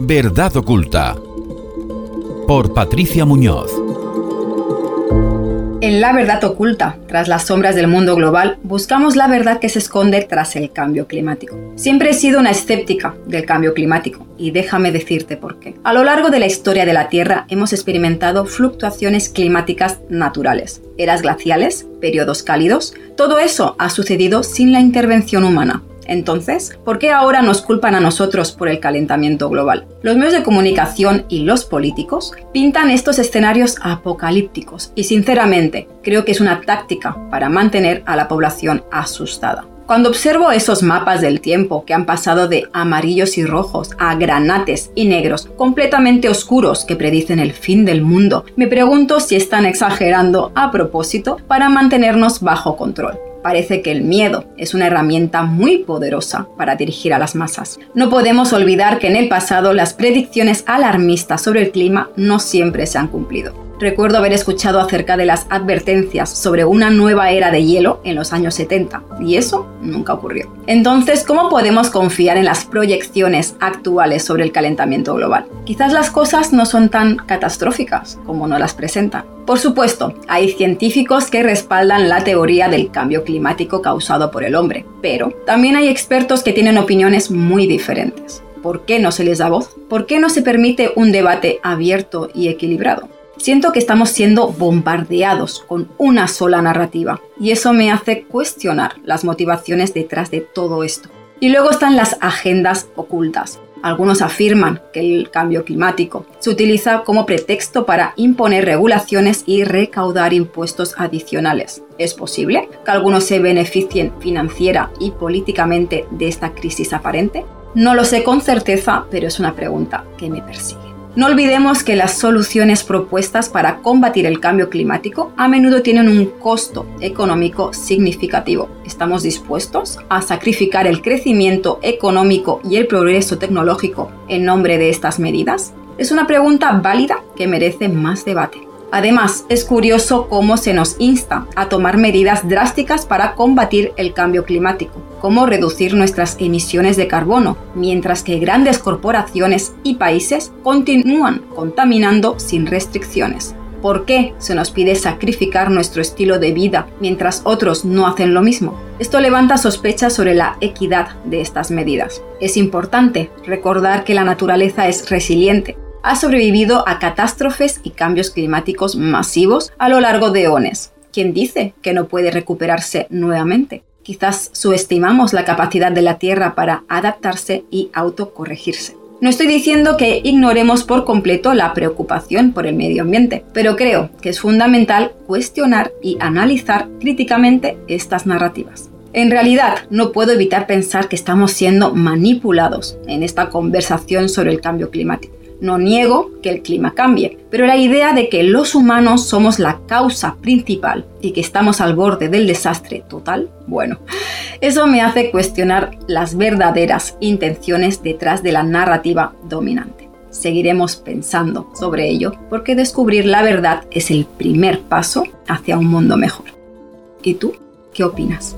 Verdad oculta. Por Patricia Muñoz. En La Verdad Oculta, tras las sombras del mundo global, buscamos la verdad que se esconde tras el cambio climático. Siempre he sido una escéptica del cambio climático, y déjame decirte por qué. A lo largo de la historia de la Tierra hemos experimentado fluctuaciones climáticas naturales, eras glaciales, periodos cálidos, todo eso ha sucedido sin la intervención humana. Entonces, ¿por qué ahora nos culpan a nosotros por el calentamiento global? Los medios de comunicación y los políticos pintan estos escenarios apocalípticos y sinceramente creo que es una táctica para mantener a la población asustada. Cuando observo esos mapas del tiempo que han pasado de amarillos y rojos a granates y negros completamente oscuros que predicen el fin del mundo, me pregunto si están exagerando a propósito para mantenernos bajo control parece que el miedo es una herramienta muy poderosa para dirigir a las masas. No podemos olvidar que en el pasado las predicciones alarmistas sobre el clima no siempre se han cumplido. Recuerdo haber escuchado acerca de las advertencias sobre una nueva era de hielo en los años 70, y eso nunca ocurrió. Entonces, ¿cómo podemos confiar en las proyecciones actuales sobre el calentamiento global? Quizás las cosas no son tan catastróficas como nos las presentan. Por supuesto, hay científicos que respaldan la teoría del cambio climático causado por el hombre, pero también hay expertos que tienen opiniones muy diferentes. ¿Por qué no se les da voz? ¿Por qué no se permite un debate abierto y equilibrado? Siento que estamos siendo bombardeados con una sola narrativa y eso me hace cuestionar las motivaciones detrás de todo esto. Y luego están las agendas ocultas. Algunos afirman que el cambio climático se utiliza como pretexto para imponer regulaciones y recaudar impuestos adicionales. ¿Es posible que algunos se beneficien financiera y políticamente de esta crisis aparente? No lo sé con certeza, pero es una pregunta que me persigue. No olvidemos que las soluciones propuestas para combatir el cambio climático a menudo tienen un costo económico significativo. ¿Estamos dispuestos a sacrificar el crecimiento económico y el progreso tecnológico en nombre de estas medidas? Es una pregunta válida que merece más debate. Además, es curioso cómo se nos insta a tomar medidas drásticas para combatir el cambio climático, como reducir nuestras emisiones de carbono, mientras que grandes corporaciones y países continúan contaminando sin restricciones. ¿Por qué se nos pide sacrificar nuestro estilo de vida mientras otros no hacen lo mismo? Esto levanta sospechas sobre la equidad de estas medidas. Es importante recordar que la naturaleza es resiliente ha sobrevivido a catástrofes y cambios climáticos masivos a lo largo de eones. ¿Quién dice que no puede recuperarse nuevamente? Quizás subestimamos la capacidad de la Tierra para adaptarse y autocorregirse. No estoy diciendo que ignoremos por completo la preocupación por el medio ambiente, pero creo que es fundamental cuestionar y analizar críticamente estas narrativas. En realidad, no puedo evitar pensar que estamos siendo manipulados en esta conversación sobre el cambio climático. No niego que el clima cambie, pero la idea de que los humanos somos la causa principal y que estamos al borde del desastre total, bueno, eso me hace cuestionar las verdaderas intenciones detrás de la narrativa dominante. Seguiremos pensando sobre ello porque descubrir la verdad es el primer paso hacia un mundo mejor. ¿Y tú qué opinas?